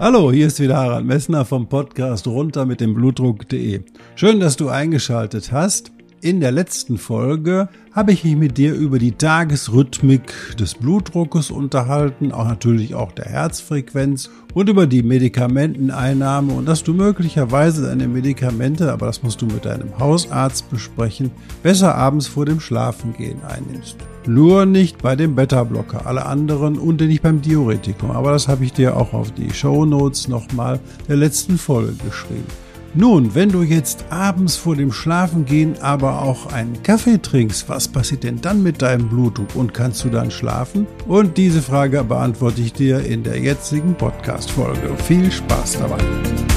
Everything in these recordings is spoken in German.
Hallo, hier ist wieder Harald Messner vom Podcast runter mit dem Blutdruck.de. Schön, dass du eingeschaltet hast. In der letzten Folge habe ich mich mit dir über die Tagesrhythmik des Blutdruckes unterhalten, auch natürlich auch der Herzfrequenz und über die Medikamenteneinnahme und dass du möglicherweise deine Medikamente, aber das musst du mit deinem Hausarzt besprechen, besser abends vor dem Schlafengehen einnimmst. Nur nicht bei dem Beta-Blocker, alle anderen und nicht beim Diuretikum, aber das habe ich dir auch auf die Show Notes nochmal der letzten Folge geschrieben. Nun, wenn du jetzt abends vor dem Schlafengehen aber auch einen Kaffee trinkst, was passiert denn dann mit deinem Blutdruck und kannst du dann schlafen? Und diese Frage beantworte ich dir in der jetzigen Podcast-Folge. Viel Spaß dabei!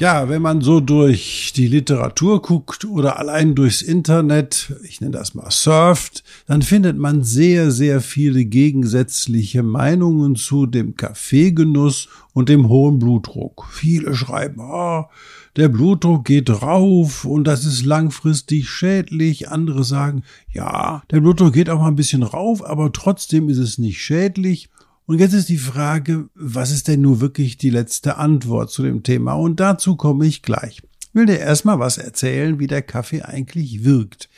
Ja, wenn man so durch die Literatur guckt oder allein durchs Internet, ich nenne das mal surft, dann findet man sehr, sehr viele gegensätzliche Meinungen zu dem Kaffeegenuss und dem hohen Blutdruck. Viele schreiben, oh, der Blutdruck geht rauf und das ist langfristig schädlich. Andere sagen, ja, der Blutdruck geht auch mal ein bisschen rauf, aber trotzdem ist es nicht schädlich. Und jetzt ist die Frage, was ist denn nur wirklich die letzte Antwort zu dem Thema? Und dazu komme ich gleich. Ich will dir erstmal was erzählen, wie der Kaffee eigentlich wirkt.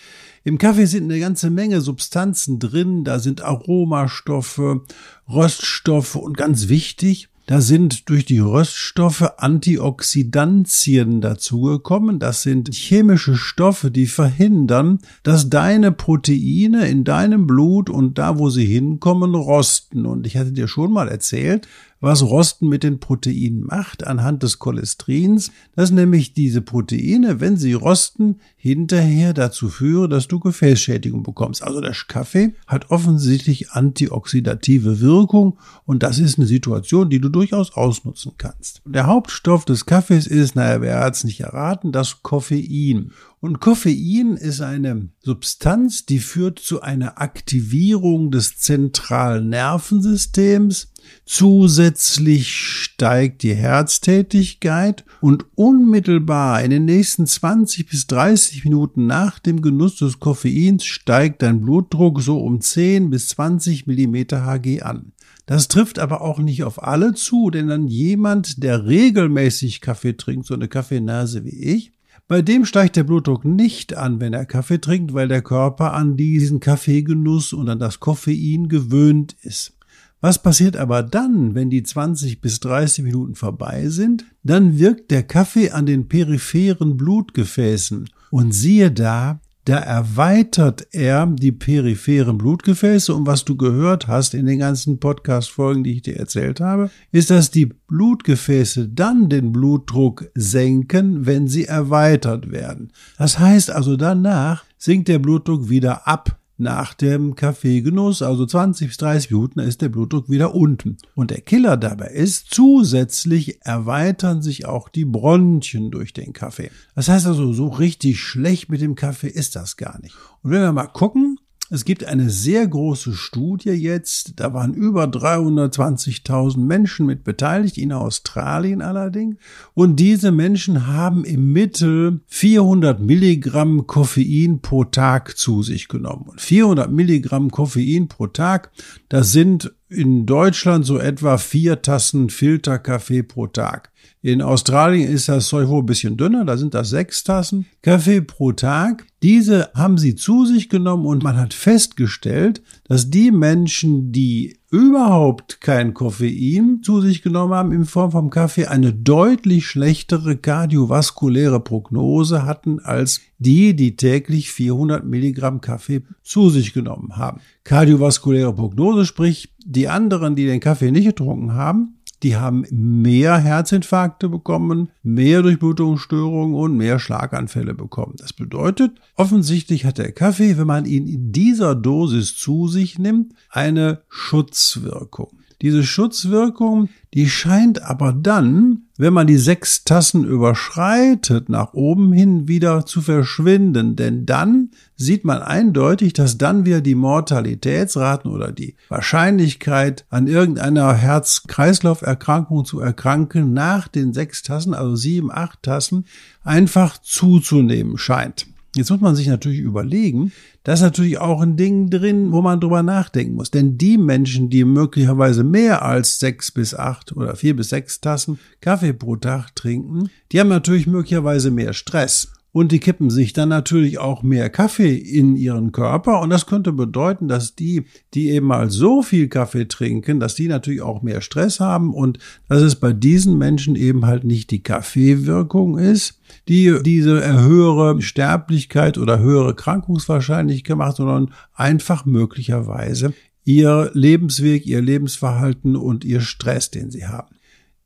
Im Kaffee sind eine ganze Menge Substanzen drin, da sind Aromastoffe, Röststoffe und ganz wichtig, da sind durch die Röststoffe Antioxidantien dazugekommen. Das sind chemische Stoffe, die verhindern, dass deine Proteine in deinem Blut und da, wo sie hinkommen, rosten. Und ich hatte dir schon mal erzählt, was Rosten mit den Proteinen macht anhand des Cholesterins, dass nämlich diese Proteine, wenn sie rosten, hinterher dazu führen, dass du Gefäßschädigung bekommst. Also der Kaffee hat offensichtlich antioxidative Wirkung und das ist eine Situation, die du durchaus ausnutzen kannst. Der Hauptstoff des Kaffees ist, naja, wer hat es nicht erraten, das Koffein. Und Koffein ist eine Substanz, die führt zu einer Aktivierung des zentralen Nervensystems. Zusätzlich steigt die Herztätigkeit und unmittelbar in den nächsten 20 bis 30 Minuten nach dem Genuss des Koffeins steigt dein Blutdruck so um 10 bis 20 Millimeter Hg an. Das trifft aber auch nicht auf alle zu, denn dann jemand, der regelmäßig Kaffee trinkt, so eine Kaffeenase wie ich, bei dem steigt der Blutdruck nicht an, wenn er Kaffee trinkt, weil der Körper an diesen Kaffeegenuss und an das Koffein gewöhnt ist. Was passiert aber dann, wenn die 20 bis 30 Minuten vorbei sind? Dann wirkt der Kaffee an den peripheren Blutgefäßen. Und siehe da, da erweitert er die peripheren Blutgefäße und was du gehört hast in den ganzen Podcast-Folgen, die ich dir erzählt habe, ist, dass die Blutgefäße dann den Blutdruck senken, wenn sie erweitert werden. Das heißt also danach sinkt der Blutdruck wieder ab nach dem Kaffeegenuss, also 20 bis 30 Minuten, ist der Blutdruck wieder unten. Und der Killer dabei ist, zusätzlich erweitern sich auch die Bronchien durch den Kaffee. Das heißt also, so richtig schlecht mit dem Kaffee ist das gar nicht. Und wenn wir mal gucken, es gibt eine sehr große Studie jetzt, da waren über 320.000 Menschen mit beteiligt, in Australien allerdings. Und diese Menschen haben im Mittel 400 Milligramm Koffein pro Tag zu sich genommen. Und 400 Milligramm Koffein pro Tag, das sind in Deutschland so etwa vier Tassen Filterkaffee pro Tag. In Australien ist das Zeug wohl ein bisschen dünner, da sind das sechs Tassen Kaffee pro Tag. Diese haben sie zu sich genommen und man hat festgestellt, dass die Menschen, die überhaupt kein Koffein zu sich genommen haben in Form vom Kaffee, eine deutlich schlechtere kardiovaskuläre Prognose hatten als die, die täglich 400 Milligramm Kaffee zu sich genommen haben. Kardiovaskuläre Prognose, sprich die anderen, die den Kaffee nicht getrunken haben, die haben mehr Herzinfarkte bekommen, mehr Durchblutungsstörungen und mehr Schlaganfälle bekommen. Das bedeutet, offensichtlich hat der Kaffee, wenn man ihn in dieser Dosis zu sich nimmt, eine Schutzwirkung. Diese Schutzwirkung, die scheint aber dann, wenn man die sechs Tassen überschreitet, nach oben hin wieder zu verschwinden. Denn dann sieht man eindeutig, dass dann wieder die Mortalitätsraten oder die Wahrscheinlichkeit, an irgendeiner Herz-Kreislauf-Erkrankung zu erkranken, nach den sechs Tassen, also sieben, acht Tassen, einfach zuzunehmen scheint. Jetzt muss man sich natürlich überlegen, da ist natürlich auch ein Ding drin, wo man drüber nachdenken muss. Denn die Menschen, die möglicherweise mehr als sechs bis acht oder vier bis sechs Tassen Kaffee pro Tag trinken, die haben natürlich möglicherweise mehr Stress. Und die kippen sich dann natürlich auch mehr Kaffee in ihren Körper. Und das könnte bedeuten, dass die, die eben mal so viel Kaffee trinken, dass die natürlich auch mehr Stress haben und dass es bei diesen Menschen eben halt nicht die Kaffeewirkung ist, die diese höhere Sterblichkeit oder höhere Krankungswahrscheinlichkeit macht, sondern einfach möglicherweise ihr Lebensweg, ihr Lebensverhalten und ihr Stress, den sie haben.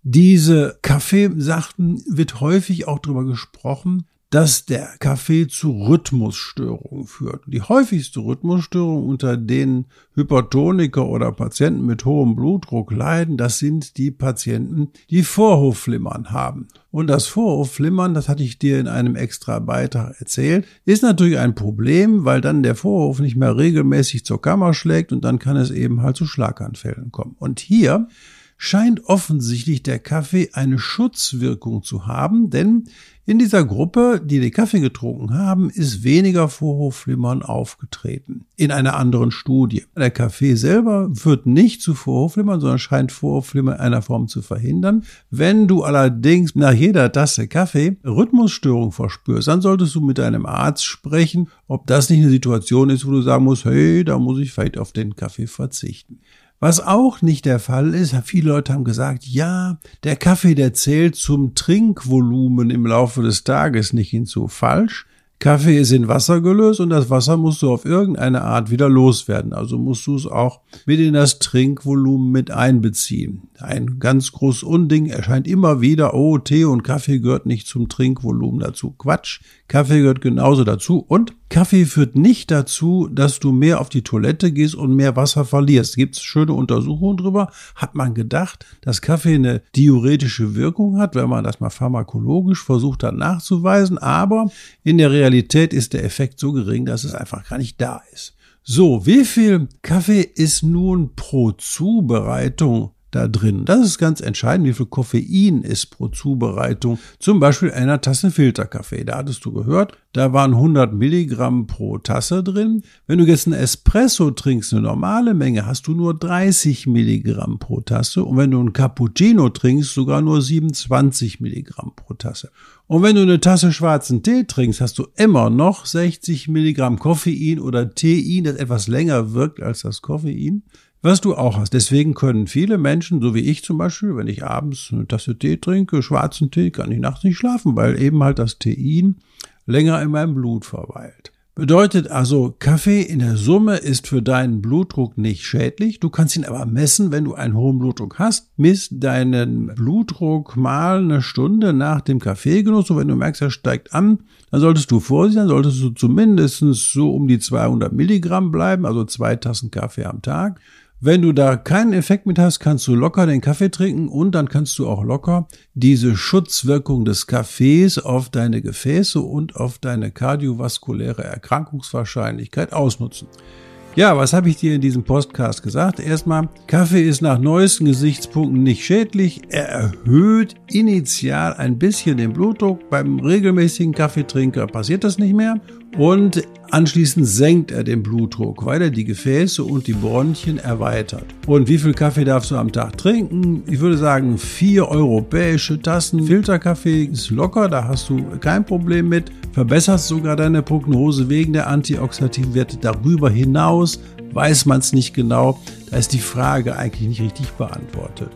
Diese Kaffeesachen wird häufig auch darüber gesprochen, dass der Kaffee zu Rhythmusstörungen führt. Die häufigste Rhythmusstörung, unter denen Hypertoniker oder Patienten mit hohem Blutdruck leiden, das sind die Patienten, die Vorhofflimmern haben. Und das Vorhofflimmern, das hatte ich dir in einem extra Beitrag erzählt, ist natürlich ein Problem, weil dann der Vorhof nicht mehr regelmäßig zur Kammer schlägt und dann kann es eben halt zu Schlaganfällen kommen. Und hier scheint offensichtlich der Kaffee eine Schutzwirkung zu haben, denn in dieser Gruppe, die den Kaffee getrunken haben, ist weniger Vorhofflimmern aufgetreten. In einer anderen Studie. Der Kaffee selber führt nicht zu Vorhofflimmern, sondern scheint Vorhofflimmern in einer Form zu verhindern. Wenn du allerdings nach jeder Tasse Kaffee Rhythmusstörung verspürst, dann solltest du mit deinem Arzt sprechen, ob das nicht eine Situation ist, wo du sagen musst, hey, da muss ich vielleicht auf den Kaffee verzichten. Was auch nicht der Fall ist, viele Leute haben gesagt, ja, der Kaffee, der zählt zum Trinkvolumen im Laufe des Tages nicht hinzu. Falsch. Kaffee ist in Wasser gelöst und das Wasser musst du auf irgendeine Art wieder loswerden. Also musst du es auch mit in das Trinkvolumen mit einbeziehen. Ein ganz großes Unding erscheint immer wieder, oh, Tee und Kaffee gehört nicht zum Trinkvolumen dazu. Quatsch. Kaffee gehört genauso dazu und Kaffee führt nicht dazu, dass du mehr auf die Toilette gehst und mehr Wasser verlierst. Gibt es schöne Untersuchungen drüber? Hat man gedacht, dass Kaffee eine diuretische Wirkung hat, wenn man das mal pharmakologisch versucht hat nachzuweisen. Aber in der Realität ist der Effekt so gering, dass es einfach gar nicht da ist. So, wie viel Kaffee ist nun pro Zubereitung da drin. Das ist ganz entscheidend, wie viel Koffein ist pro Zubereitung. Zum Beispiel einer Tasse Filterkaffee. Da hattest du gehört, da waren 100 Milligramm pro Tasse drin. Wenn du jetzt einen Espresso trinkst, eine normale Menge, hast du nur 30 Milligramm pro Tasse. Und wenn du einen Cappuccino trinkst, sogar nur 27 Milligramm pro Tasse. Und wenn du eine Tasse schwarzen Tee trinkst, hast du immer noch 60 Milligramm Koffein oder Tein, das etwas länger wirkt als das Koffein was du auch hast. Deswegen können viele Menschen, so wie ich zum Beispiel, wenn ich abends eine Tasse Tee trinke, schwarzen Tee, kann ich nachts nicht schlafen, weil eben halt das Tein länger in meinem Blut verweilt. Bedeutet also, Kaffee in der Summe ist für deinen Blutdruck nicht schädlich. Du kannst ihn aber messen, wenn du einen hohen Blutdruck hast. Misst deinen Blutdruck mal eine Stunde nach dem Kaffeegenuss und wenn du merkst, er steigt an, dann solltest du vorsichtig sein, solltest du zumindest so um die 200 Milligramm bleiben, also zwei Tassen Kaffee am Tag. Wenn du da keinen Effekt mit hast, kannst du locker den Kaffee trinken und dann kannst du auch locker diese Schutzwirkung des Kaffees auf deine Gefäße und auf deine kardiovaskuläre Erkrankungswahrscheinlichkeit ausnutzen. Ja, was habe ich dir in diesem Podcast gesagt? Erstmal, Kaffee ist nach neuesten Gesichtspunkten nicht schädlich. Er erhöht initial ein bisschen den Blutdruck. Beim regelmäßigen Kaffeetrinker passiert das nicht mehr. Und anschließend senkt er den Blutdruck, weil er die Gefäße und die Bronchien erweitert. Und wie viel Kaffee darfst du am Tag trinken? Ich würde sagen, vier europäische Tassen Filterkaffee ist locker, da hast du kein Problem mit. Verbesserst sogar deine Prognose wegen der antioxidativen Werte. Darüber hinaus weiß man es nicht genau. Da ist die Frage eigentlich nicht richtig beantwortet.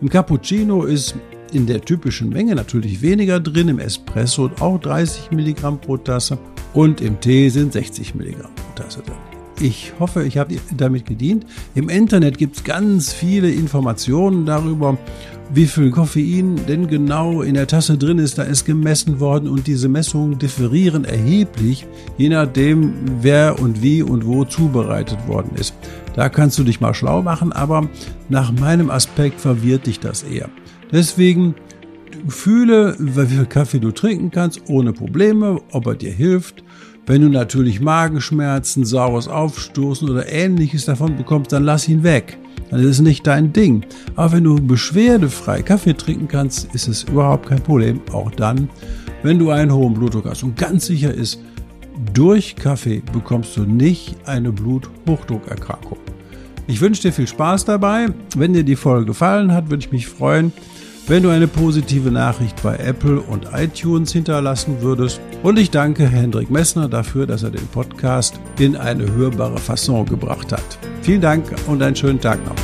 Im Cappuccino ist in der typischen Menge natürlich weniger drin, im Espresso auch 30 Milligramm pro Tasse und im Tee sind 60 Milligramm pro Tasse drin. Ich hoffe, ich habe damit gedient. Im Internet gibt es ganz viele Informationen darüber wie viel Koffein denn genau in der Tasse drin ist, da ist gemessen worden und diese Messungen differieren erheblich, je nachdem, wer und wie und wo zubereitet worden ist. Da kannst du dich mal schlau machen, aber nach meinem Aspekt verwirrt dich das eher. Deswegen fühle, wie viel Kaffee du trinken kannst, ohne Probleme, ob er dir hilft. Wenn du natürlich Magenschmerzen, saures Aufstoßen oder ähnliches davon bekommst, dann lass ihn weg. Das ist nicht dein Ding. Aber wenn du beschwerdefrei Kaffee trinken kannst, ist es überhaupt kein Problem. Auch dann, wenn du einen hohen Blutdruck hast. Und ganz sicher ist, durch Kaffee bekommst du nicht eine Bluthochdruckerkrankung. Ich wünsche dir viel Spaß dabei. Wenn dir die Folge gefallen hat, würde ich mich freuen, wenn du eine positive Nachricht bei Apple und iTunes hinterlassen würdest. Und ich danke Hendrik Messner dafür, dass er den Podcast in eine hörbare Fasson gebracht hat. Vielen Dank und einen schönen Tag noch.